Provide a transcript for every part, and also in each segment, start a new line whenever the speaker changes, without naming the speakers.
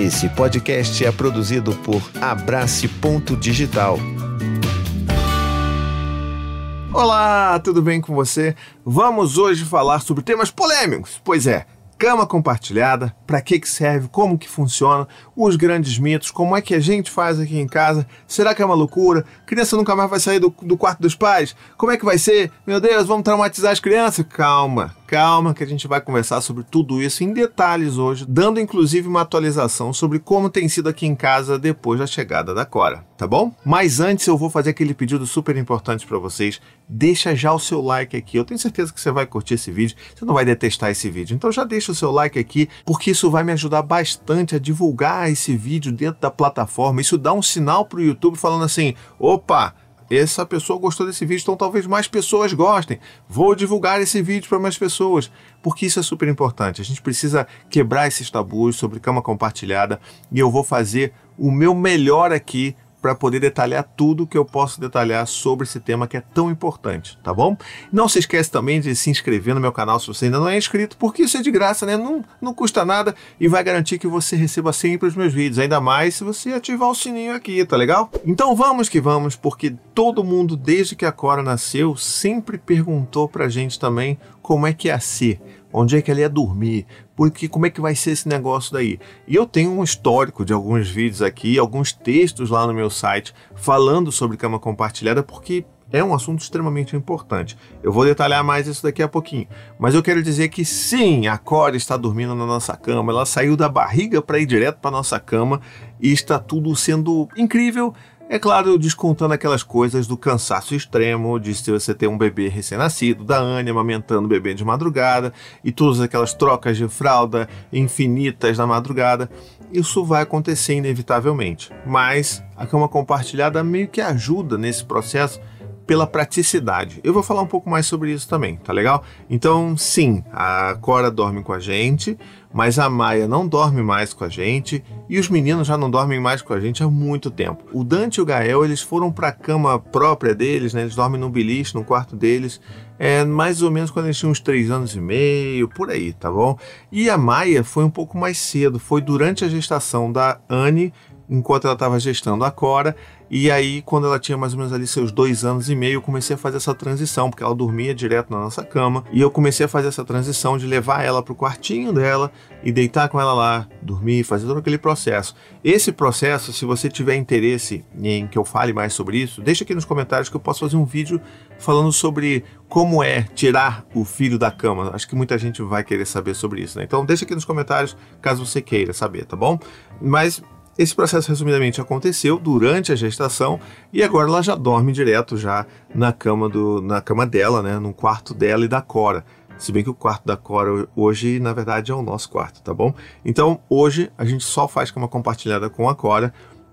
Esse podcast é produzido por Abrace Ponto Digital.
Olá, tudo bem com você? Vamos hoje falar sobre temas polêmicos. Pois é, cama compartilhada, para que que serve, como que funciona, os grandes mitos, como é que a gente faz aqui em casa, será que é uma loucura? Criança nunca mais vai sair do, do quarto dos pais? Como é que vai ser? Meu Deus, vamos traumatizar as crianças? Calma, calma que a gente vai conversar sobre tudo isso em detalhes hoje, dando inclusive uma atualização sobre como tem sido aqui em casa depois da chegada da Cora, tá bom? Mas antes eu vou fazer aquele pedido super importante para vocês. Deixa já o seu like aqui. Eu tenho certeza que você vai curtir esse vídeo, você não vai detestar esse vídeo. Então já deixa o seu like aqui, porque isso vai me ajudar bastante a divulgar esse vídeo dentro da plataforma. Isso dá um sinal para o YouTube falando assim: opa, essa pessoa gostou desse vídeo, então talvez mais pessoas gostem. Vou divulgar esse vídeo para mais pessoas, porque isso é super importante. A gente precisa quebrar esses tabus sobre cama compartilhada e eu vou fazer o meu melhor aqui para poder detalhar tudo que eu posso detalhar sobre esse tema que é tão importante, tá bom? Não se esqueça também de se inscrever no meu canal se você ainda não é inscrito, porque isso é de graça, né? Não, não custa nada e vai garantir que você receba sempre os meus vídeos, ainda mais se você ativar o sininho aqui, tá legal? Então vamos que vamos, porque todo mundo, desde que a Cora nasceu, sempre perguntou pra gente também como é que ia ser onde é que ele ia dormir, porque como é que vai ser esse negócio daí. E eu tenho um histórico de alguns vídeos aqui, alguns textos lá no meu site falando sobre cama compartilhada, porque é um assunto extremamente importante. Eu vou detalhar mais isso daqui a pouquinho, mas eu quero dizer que sim, a Cora está dormindo na nossa cama, ela saiu da barriga para ir direto para nossa cama e está tudo sendo incrível é claro, descontando aquelas coisas do cansaço extremo de se você ter um bebê recém-nascido, da Anne amamentando o bebê de madrugada e todas aquelas trocas de fralda infinitas na madrugada. Isso vai acontecer inevitavelmente, mas a cama compartilhada meio que ajuda nesse processo pela praticidade. Eu vou falar um pouco mais sobre isso também, tá legal? Então, sim, a Cora dorme com a gente, mas a Maia não dorme mais com a gente e os meninos já não dormem mais com a gente há muito tempo. O Dante e o Gael, eles foram para a cama própria deles, né? Eles dormem no beliche, no quarto deles, é, mais ou menos quando eles tinham uns três anos e meio, por aí, tá bom? E a Maia foi um pouco mais cedo, foi durante a gestação da Anne enquanto ela estava gestando a Cora. E aí, quando ela tinha mais ou menos ali seus dois anos e meio, eu comecei a fazer essa transição, porque ela dormia direto na nossa cama. E eu comecei a fazer essa transição de levar ela para o quartinho dela e deitar com ela lá, dormir, fazer todo aquele processo. Esse processo, se você tiver interesse em que eu fale mais sobre isso, deixa aqui nos comentários que eu posso fazer um vídeo falando sobre como é tirar o filho da cama. Acho que muita gente vai querer saber sobre isso, né? Então deixa aqui nos comentários caso você queira saber, tá bom? Mas esse processo, resumidamente, aconteceu durante a gestação e agora ela já dorme direto já na cama, do, na cama dela, né, no quarto dela e da Cora. Se bem que o quarto da Cora hoje, na verdade, é o nosso quarto, tá bom? Então, hoje a gente só faz cama compartilhada com a Cora,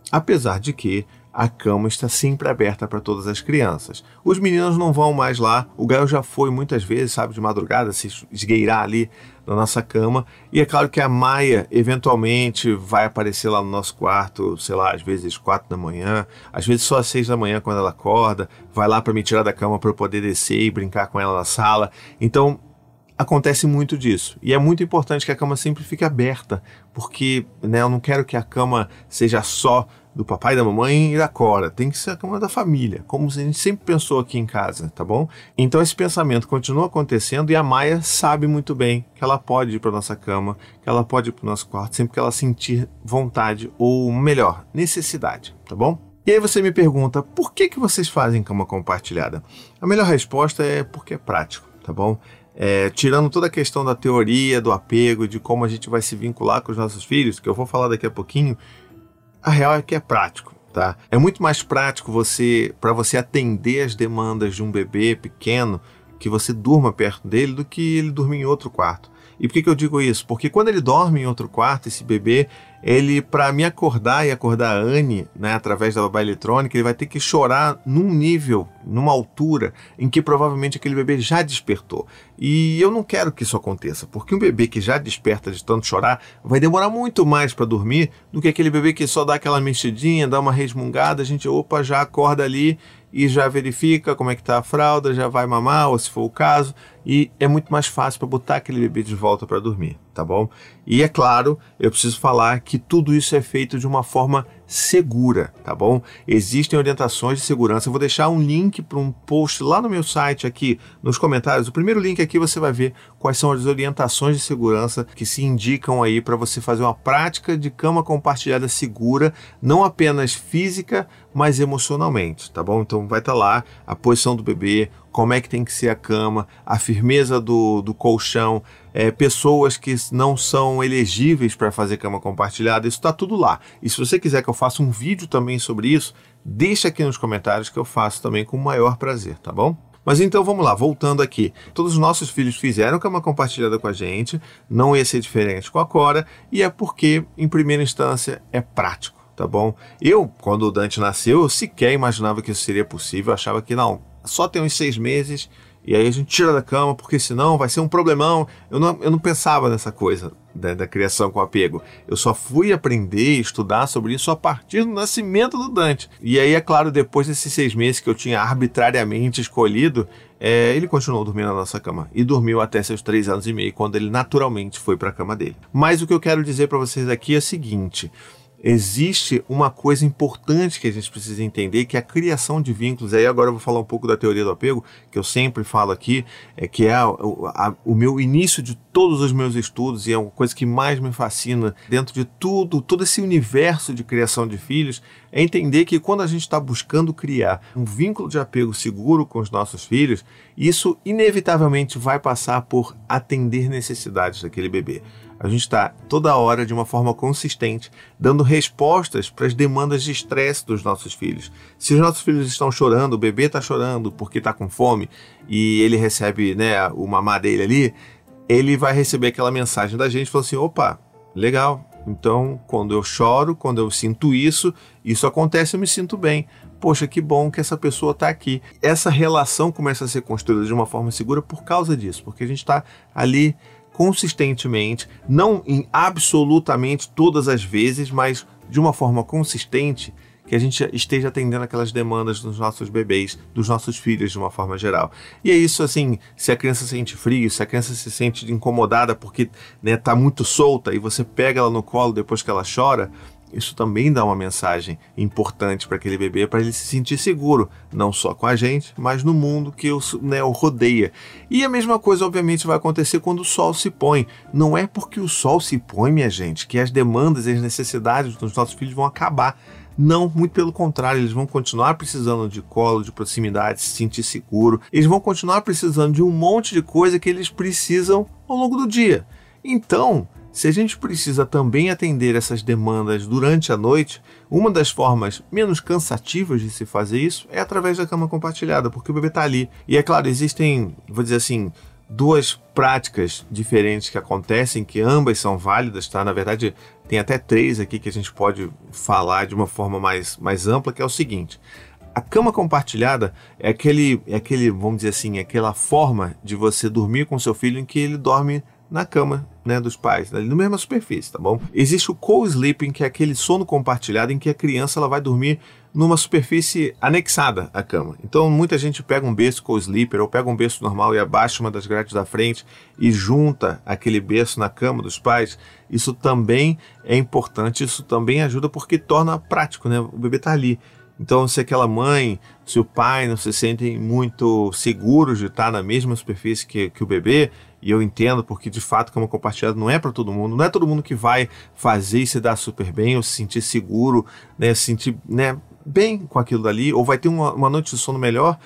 apesar de que a cama está sempre aberta para todas as crianças. Os meninos não vão mais lá, o Gael já foi muitas vezes, sabe, de madrugada, se esgueirar ali na nossa cama. E é claro que a Maia eventualmente vai aparecer lá no nosso quarto, sei lá, às vezes quatro da manhã, às vezes só às seis da manhã quando ela acorda, vai lá para me tirar da cama para eu poder descer e brincar com ela na sala. Então acontece muito disso. E é muito importante que a cama sempre fique aberta, porque né, eu não quero que a cama seja só do papai, da mamãe e da Cora. Tem que ser a cama da família, como a gente sempre pensou aqui em casa, tá bom? Então esse pensamento continua acontecendo e a Maia sabe muito bem que ela pode ir para nossa cama, que ela pode ir para nosso quarto sempre que ela sentir vontade ou melhor, necessidade, tá bom? E aí você me pergunta, por que, que vocês fazem cama compartilhada? A melhor resposta é porque é prático, tá bom? É, tirando toda a questão da teoria, do apego, de como a gente vai se vincular com os nossos filhos, que eu vou falar daqui a pouquinho, a real é que é prático, tá? É muito mais prático você para você atender as demandas de um bebê pequeno que você durma perto dele do que ele dormir em outro quarto. E por que, que eu digo isso? Porque quando ele dorme em outro quarto, esse bebê, ele, para me acordar e acordar a Anne, né, através da babá eletrônica, ele vai ter que chorar num nível, numa altura, em que provavelmente aquele bebê já despertou. E eu não quero que isso aconteça, porque um bebê que já desperta de tanto chorar vai demorar muito mais para dormir do que aquele bebê que só dá aquela mexidinha, dá uma resmungada, a gente, opa, já acorda ali e já verifica como é que está a fralda, já vai mamar, ou se for o caso, e é muito mais fácil para botar aquele bebê de volta para dormir, tá bom? E é claro, eu preciso falar que tudo isso é feito de uma forma segura, tá bom? Existem orientações de segurança. Eu vou deixar um link para um post lá no meu site aqui nos comentários. O primeiro link aqui você vai ver quais são as orientações de segurança que se indicam aí para você fazer uma prática de cama compartilhada segura, não apenas física, mas emocionalmente, tá bom? Então vai estar tá lá a posição do bebê, como é que tem que ser a cama, a firmeza do, do colchão, é, pessoas que não são elegíveis para fazer cama compartilhada, isso está tudo lá. E se você quiser que eu faça um vídeo também sobre isso, deixa aqui nos comentários que eu faço também com o maior prazer, tá bom? Mas então vamos lá, voltando aqui. Todos os nossos filhos fizeram cama compartilhada com a gente, não ia ser diferente com a Cora, e é porque, em primeira instância, é prático tá bom? Eu, quando o Dante nasceu, eu sequer imaginava que isso seria possível, eu achava que não, só tem uns seis meses e aí a gente tira da cama, porque senão vai ser um problemão. Eu não, eu não pensava nessa coisa da, da criação com apego. Eu só fui aprender e estudar sobre isso a partir do nascimento do Dante. E aí, é claro, depois desses seis meses que eu tinha arbitrariamente escolhido, é, ele continuou dormindo na nossa cama e dormiu até seus três anos e meio, quando ele naturalmente foi para a cama dele. Mas o que eu quero dizer para vocês aqui é o seguinte: existe uma coisa importante que a gente precisa entender, que é a criação de vínculos. Aí agora eu vou falar um pouco da teoria do apego, que eu sempre falo aqui, é que é a, o meu início de todos os meus estudos e é uma coisa que mais me fascina dentro de tudo, todo esse universo de criação de filhos, é entender que quando a gente está buscando criar um vínculo de apego seguro com os nossos filhos, isso inevitavelmente vai passar por atender necessidades daquele bebê. A gente está toda hora, de uma forma consistente, dando respostas para as demandas de estresse dos nossos filhos. Se os nossos filhos estão chorando, o bebê está chorando porque está com fome e ele recebe né, o mamar dele ali, ele vai receber aquela mensagem da gente falando assim: opa, legal. Então, quando eu choro, quando eu sinto isso, isso acontece, eu me sinto bem. Poxa, que bom que essa pessoa está aqui. Essa relação começa a ser construída de uma forma segura por causa disso, porque a gente está ali consistentemente, não em absolutamente todas as vezes, mas de uma forma consistente, que a gente esteja atendendo aquelas demandas dos nossos bebês, dos nossos filhos de uma forma geral. E é isso assim, se a criança se sente frio, se a criança se sente incomodada porque né, tá muito solta e você pega ela no colo depois que ela chora, isso também dá uma mensagem importante para aquele bebê, para ele se sentir seguro, não só com a gente, mas no mundo que o, né, o rodeia. E a mesma coisa, obviamente, vai acontecer quando o sol se põe. Não é porque o sol se põe, minha gente, que as demandas e as necessidades dos nossos filhos vão acabar. Não, muito pelo contrário, eles vão continuar precisando de colo, de proximidade, se sentir seguro. Eles vão continuar precisando de um monte de coisa que eles precisam ao longo do dia. Então, se a gente precisa também atender essas demandas durante a noite, uma das formas menos cansativas de se fazer isso é através da cama compartilhada, porque o bebê está ali. E é claro, existem, vou dizer assim, duas práticas diferentes que acontecem, que ambas são válidas, tá? Na verdade, tem até três aqui que a gente pode falar de uma forma mais, mais ampla, que é o seguinte. A cama compartilhada é aquele, é aquele, vamos dizer assim, é aquela forma de você dormir com seu filho em que ele dorme na cama né, dos pais, ali na mesma superfície, tá bom? Existe o co-sleeping, que é aquele sono compartilhado em que a criança ela vai dormir numa superfície anexada à cama. Então muita gente pega um berço co-sleeper ou pega um berço normal e abaixa uma das grades da frente e junta aquele berço na cama dos pais. Isso também é importante, isso também ajuda porque torna prático, né? O bebê tá ali. Então, se aquela mãe, se o pai não se sentem muito seguros de estar na mesma superfície que, que o bebê, e eu entendo porque de fato cama compartilhada não é para todo mundo, não é todo mundo que vai fazer e se dar super bem ou se sentir seguro, né, se sentir né, bem com aquilo dali, ou vai ter uma, uma noite de sono melhor.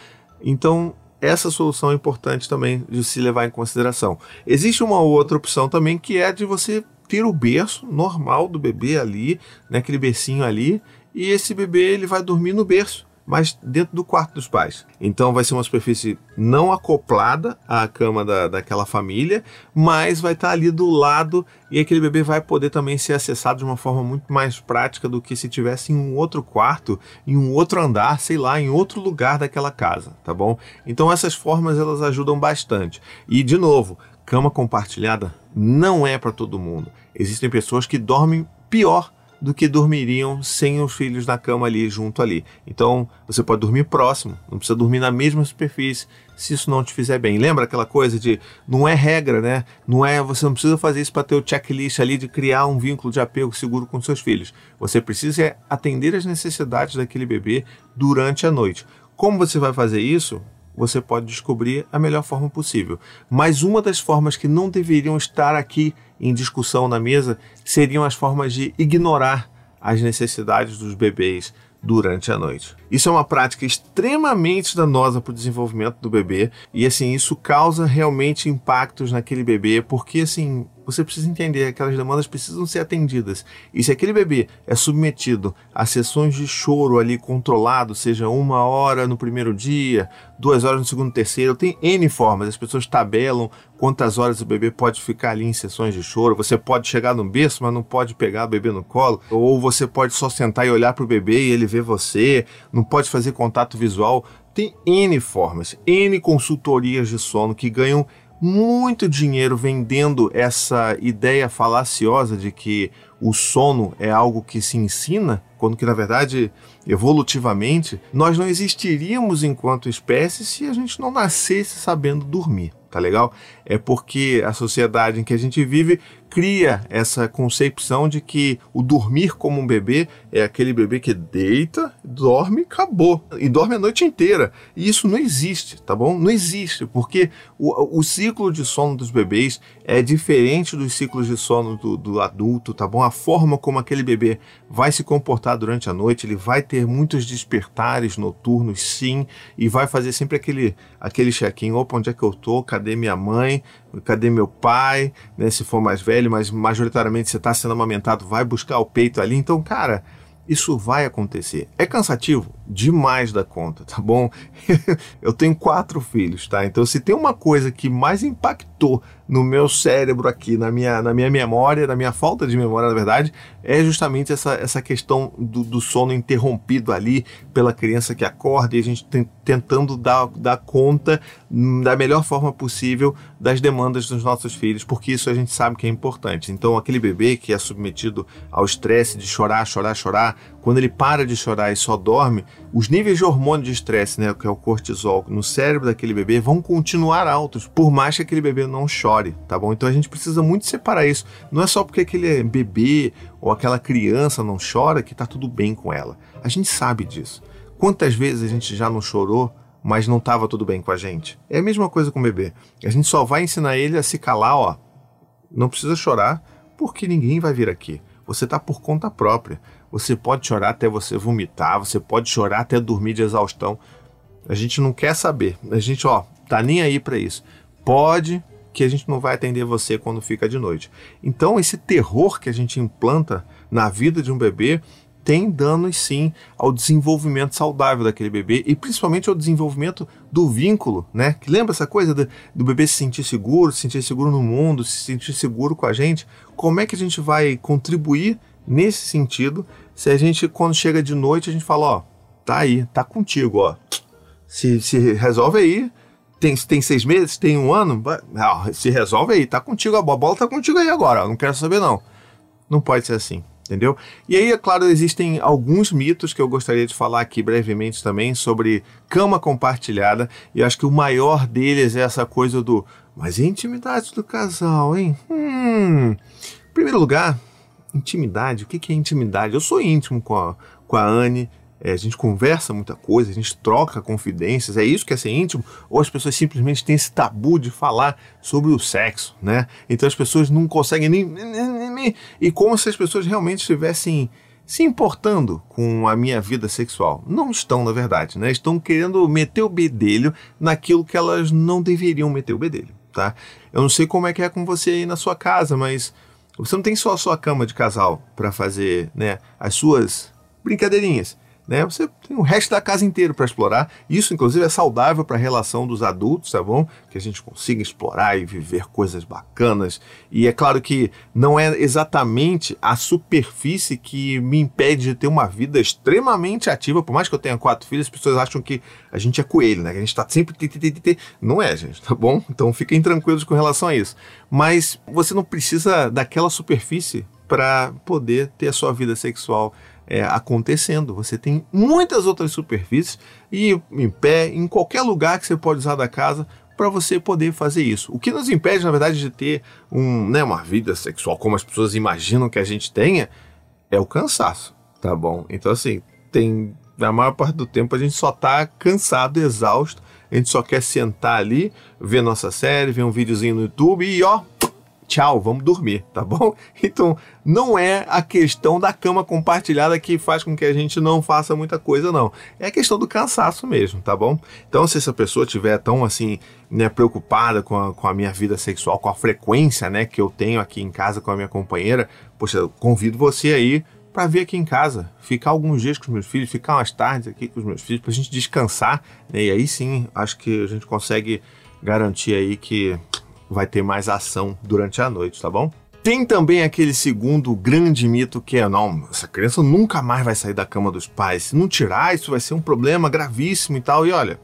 Então, essa solução é importante também de se levar em consideração. Existe uma outra opção também que é de você ter o berço normal do bebê ali, né, aquele bercinho ali, e esse bebê ele vai dormir no berço mas dentro do quarto dos pais. Então vai ser uma superfície não acoplada à cama da, daquela família, mas vai estar ali do lado e aquele bebê vai poder também ser acessado de uma forma muito mais prática do que se tivesse em um outro quarto, em um outro andar, sei lá, em outro lugar daquela casa, tá bom? Então essas formas elas ajudam bastante. E de novo, cama compartilhada não é para todo mundo. Existem pessoas que dormem pior do que dormiriam sem os filhos na cama ali junto ali. Então você pode dormir próximo, não precisa dormir na mesma superfície se isso não te fizer bem. Lembra aquela coisa de não é regra, né? Não é você não precisa fazer isso para ter o checklist ali de criar um vínculo de apego seguro com seus filhos. Você precisa atender as necessidades daquele bebê durante a noite. Como você vai fazer isso? Você pode descobrir a melhor forma possível. Mas uma das formas que não deveriam estar aqui em discussão na mesa seriam as formas de ignorar as necessidades dos bebês durante a noite. Isso é uma prática extremamente danosa para o desenvolvimento do bebê e assim isso causa realmente impactos naquele bebê porque assim você precisa entender que aquelas demandas precisam ser atendidas. E se aquele bebê é submetido a sessões de choro ali controlado, seja uma hora no primeiro dia, duas horas no segundo, terceiro, tem N formas. As pessoas tabelam quantas horas o bebê pode ficar ali em sessões de choro. Você pode chegar no berço, mas não pode pegar o bebê no colo. Ou você pode só sentar e olhar para o bebê e ele ver você. Não pode fazer contato visual. Tem N formas, N consultorias de sono que ganham muito dinheiro vendendo essa ideia falaciosa de que o sono é algo que se ensina, quando que na verdade, evolutivamente, nós não existiríamos enquanto espécie se a gente não nascesse sabendo dormir, tá legal? É porque a sociedade em que a gente vive cria essa concepção de que o dormir como um bebê é aquele bebê que deita, dorme, acabou. E dorme a noite inteira. E isso não existe, tá bom? Não existe, porque o, o ciclo de sono dos bebês é diferente dos ciclos de sono do, do adulto, tá bom? A forma como aquele bebê vai se comportar durante a noite, ele vai ter muitos despertares noturnos, sim, e vai fazer sempre aquele, aquele check-in: opa, onde é que eu tô? Cadê minha mãe? Cadê meu pai? Né, se for mais velho, mas majoritariamente você está sendo amamentado, vai buscar o peito ali. Então, cara, isso vai acontecer. É cansativo demais da conta, tá bom? eu tenho quatro filhos, tá? Então, se tem uma coisa que mais impactou no meu cérebro aqui, na minha, na minha memória, na minha falta de memória, na verdade, é justamente essa, essa questão do, do sono interrompido ali pela criança que acorda e a gente tem, tentando dar, dar conta da melhor forma possível das demandas dos nossos filhos, porque isso a gente sabe que é importante. Então, aquele bebê que é submetido ao estresse de chorar, chorar, chorar, quando ele para de chorar e só dorme, os níveis de hormônio de estresse, né, que é o cortisol, no cérebro daquele bebê vão continuar altos, por mais que aquele bebê não chore, tá bom? Então a gente precisa muito separar isso. Não é só porque aquele bebê ou aquela criança não chora que tá tudo bem com ela. A gente sabe disso. Quantas vezes a gente já não chorou, mas não estava tudo bem com a gente? É a mesma coisa com o bebê. A gente só vai ensinar ele a se calar, ó. Não precisa chorar, porque ninguém vai vir aqui. Você está por conta própria. Você pode chorar até você vomitar, você pode chorar até dormir de exaustão. A gente não quer saber. A gente, ó, tá nem aí para isso. Pode que a gente não vai atender você quando fica de noite. Então, esse terror que a gente implanta na vida de um bebê tem danos sim ao desenvolvimento saudável daquele bebê e principalmente ao desenvolvimento do vínculo, né? Que lembra essa coisa do, do, bebê se sentir seguro, se sentir seguro no mundo, se sentir seguro com a gente? Como é que a gente vai contribuir nesse sentido se a gente, quando chega de noite, a gente fala, ó, tá aí, tá contigo, ó. Se, se resolve aí, tem, tem seis meses, tem um ano, não, se resolve aí, tá contigo, a bola tá contigo aí agora, não quero saber não. Não pode ser assim, entendeu? E aí, é claro, existem alguns mitos que eu gostaria de falar aqui brevemente também sobre cama compartilhada, e acho que o maior deles é essa coisa do, mas e a intimidade do casal, hein? Hum, em primeiro lugar, Intimidade, o que é intimidade? Eu sou íntimo com a, com a Anne, é, a gente conversa muita coisa, a gente troca confidências, é isso que é ser íntimo? Ou as pessoas simplesmente têm esse tabu de falar sobre o sexo, né? Então as pessoas não conseguem nem. E como se as pessoas realmente estivessem se importando com a minha vida sexual. Não estão, na verdade, né? Estão querendo meter o bedelho naquilo que elas não deveriam meter o bedelho, tá? Eu não sei como é que é com você aí na sua casa, mas você não tem só a sua cama de casal para fazer né, as suas brincadeirinhas né? Você tem o resto da casa inteiro para explorar. Isso, inclusive, é saudável para a relação dos adultos, tá bom? Que a gente consiga explorar e viver coisas bacanas. E é claro que não é exatamente a superfície que me impede de ter uma vida extremamente ativa. Por mais que eu tenha quatro filhos, as pessoas acham que a gente é coelho, né? Que a gente está sempre. Não é, gente, tá bom? Então fiquem tranquilos com relação a isso. Mas você não precisa daquela superfície para poder ter a sua vida sexual é, acontecendo. Você tem muitas outras superfícies e em pé, em qualquer lugar que você pode usar da casa para você poder fazer isso. O que nos impede, na verdade, de ter um, né, uma vida sexual como as pessoas imaginam que a gente tenha é o cansaço, tá bom? Então, assim, tem. Na maior parte do tempo a gente só tá cansado, exausto. A gente só quer sentar ali, ver nossa série, ver um videozinho no YouTube e ó, tchau, vamos dormir, tá bom? Então, não é a questão da cama compartilhada que faz com que a gente não faça muita coisa, não. É a questão do cansaço mesmo, tá bom? Então, se essa pessoa tiver tão assim, né, preocupada com a, com a minha vida sexual, com a frequência, né, que eu tenho aqui em casa com a minha companheira, poxa, eu convido você aí para vir aqui em casa, ficar alguns dias com os meus filhos, ficar umas tardes aqui com os meus filhos, para a gente descansar, né? E aí sim, acho que a gente consegue garantir aí que vai ter mais ação durante a noite, tá bom? Tem também aquele segundo grande mito que é: não, essa criança nunca mais vai sair da cama dos pais. Se não tirar, isso vai ser um problema gravíssimo e tal. E olha,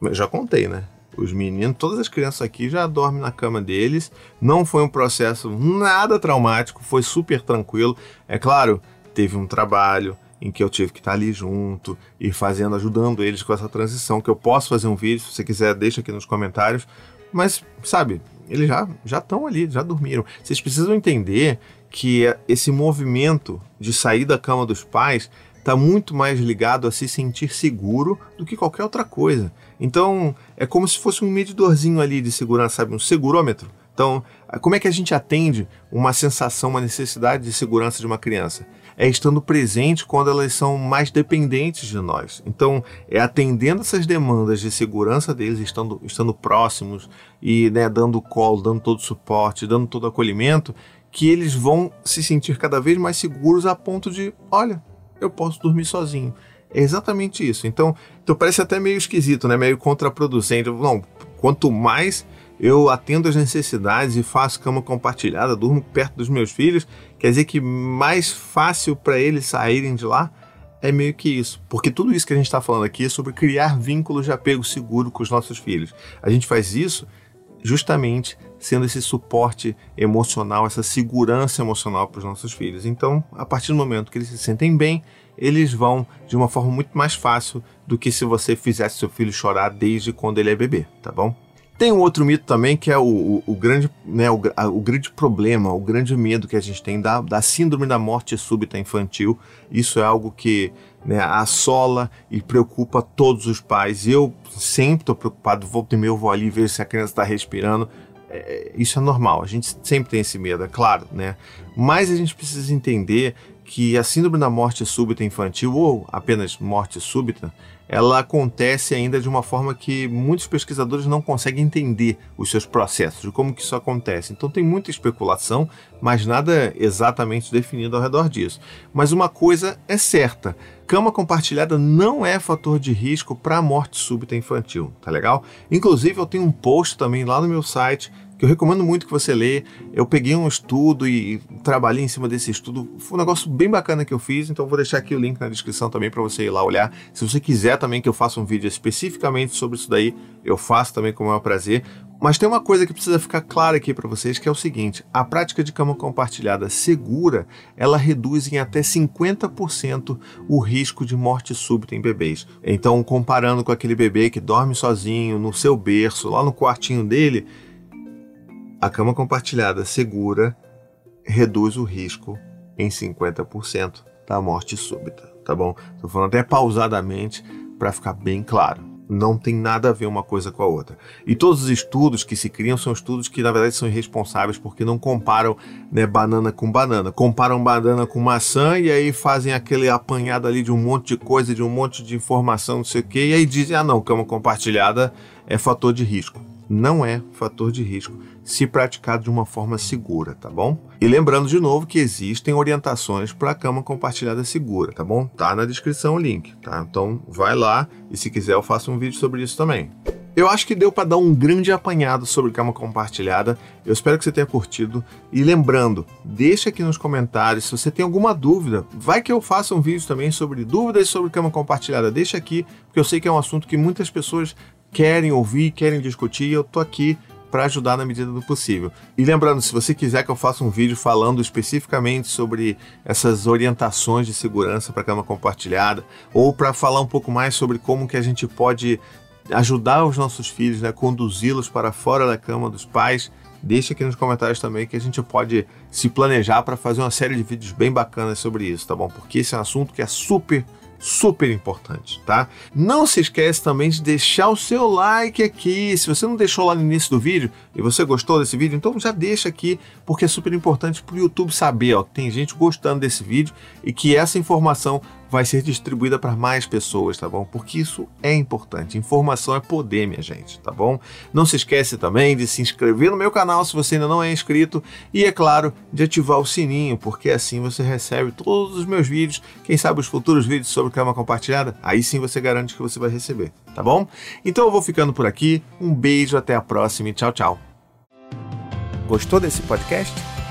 eu já contei, né? Os meninos, todas as crianças aqui já dormem na cama deles. Não foi um processo nada traumático, foi super tranquilo. É claro, teve um trabalho em que eu tive que estar ali junto e fazendo, ajudando eles com essa transição. Que eu posso fazer um vídeo, se você quiser, deixa aqui nos comentários mas, sabe, eles já já estão ali, já dormiram. Vocês precisam entender que esse movimento de sair da cama dos pais está muito mais ligado a se sentir seguro do que qualquer outra coisa. Então, é como se fosse um medidorzinho ali de segurança, sabe? Um segurômetro. Então, como é que a gente atende uma sensação, uma necessidade de segurança de uma criança? É estando presente quando elas são mais dependentes de nós. Então, é atendendo essas demandas de segurança deles, estando, estando próximos e né, dando colo, dando todo suporte, dando todo acolhimento, que eles vão se sentir cada vez mais seguros a ponto de, olha, eu posso dormir sozinho. É exatamente isso. Então, então parece até meio esquisito, né? Meio contraproducente. Não, quanto mais eu atendo as necessidades e faço cama compartilhada, durmo perto dos meus filhos, quer dizer que mais fácil para eles saírem de lá é meio que isso. Porque tudo isso que a gente está falando aqui é sobre criar vínculos de apego seguro com os nossos filhos. A gente faz isso justamente sendo esse suporte emocional, essa segurança emocional para os nossos filhos. Então, a partir do momento que eles se sentem bem, eles vão de uma forma muito mais fácil do que se você fizesse seu filho chorar desde quando ele é bebê, tá bom? Tem um outro mito também que é o, o, o grande, né, o, a, o, grande problema, o grande medo que a gente tem da, da síndrome da morte súbita infantil. Isso é algo que né, assola e preocupa todos os pais. Eu sempre estou preocupado, volta e meia eu vou ali ver se a criança está respirando. É, isso é normal, a gente sempre tem esse medo, é claro, né? Mas a gente precisa entender que a síndrome da morte súbita infantil, ou apenas morte súbita, ela acontece ainda de uma forma que muitos pesquisadores não conseguem entender os seus processos, como que isso acontece. Então tem muita especulação, mas nada exatamente definido ao redor disso. Mas uma coisa é certa, cama compartilhada não é fator de risco para a morte súbita infantil, tá legal? Inclusive eu tenho um post também lá no meu site que eu recomendo muito que você lê. Eu peguei um estudo e trabalhei em cima desse estudo. Foi um negócio bem bacana que eu fiz, então vou deixar aqui o link na descrição também para você ir lá olhar. Se você quiser também que eu faça um vídeo especificamente sobre isso daí, eu faço também com o maior prazer. Mas tem uma coisa que precisa ficar clara aqui para vocês, que é o seguinte: a prática de cama compartilhada segura, ela reduz em até 50% o risco de morte súbita em bebês. Então, comparando com aquele bebê que dorme sozinho no seu berço, lá no quartinho dele, a cama compartilhada segura reduz o risco em 50% da morte súbita, tá bom? Estou falando até pausadamente para ficar bem claro. Não tem nada a ver uma coisa com a outra. E todos os estudos que se criam são estudos que, na verdade, são irresponsáveis porque não comparam né, banana com banana. Comparam banana com maçã e aí fazem aquele apanhado ali de um monte de coisa, de um monte de informação, não sei o quê, e aí dizem: ah, não, cama compartilhada é fator de risco não é fator de risco se praticado de uma forma segura, tá bom? E lembrando de novo que existem orientações para a cama compartilhada segura, tá bom? Tá na descrição o link, tá? Então vai lá e se quiser eu faço um vídeo sobre isso também. Eu acho que deu para dar um grande apanhado sobre cama compartilhada. Eu espero que você tenha curtido. E lembrando, deixa aqui nos comentários se você tem alguma dúvida. Vai que eu faça um vídeo também sobre dúvidas sobre cama compartilhada. Deixa aqui, porque eu sei que é um assunto que muitas pessoas querem ouvir, querem discutir, eu tô aqui para ajudar na medida do possível. E lembrando, se você quiser que eu faça um vídeo falando especificamente sobre essas orientações de segurança para cama compartilhada, ou para falar um pouco mais sobre como que a gente pode ajudar os nossos filhos, né, conduzi-los para fora da cama dos pais, deixa aqui nos comentários também que a gente pode se planejar para fazer uma série de vídeos bem bacanas sobre isso, tá bom? Porque esse é um assunto que é super super importante, tá? Não se esquece também de deixar o seu like aqui. Se você não deixou lá no início do vídeo e você gostou desse vídeo, então já deixa aqui, porque é super importante para o YouTube saber ó, que tem gente gostando desse vídeo e que essa informação vai ser distribuída para mais pessoas, tá bom? Porque isso é importante. Informação é poder, minha gente, tá bom? Não se esquece também de se inscrever no meu canal se você ainda não é inscrito e, é claro, de ativar o sininho, porque assim você recebe todos os meus vídeos, quem sabe os futuros vídeos sobre cama compartilhada, aí sim você garante que você vai receber, tá bom? Então eu vou ficando por aqui. Um beijo, até a próxima e tchau, tchau.
Gostou desse podcast?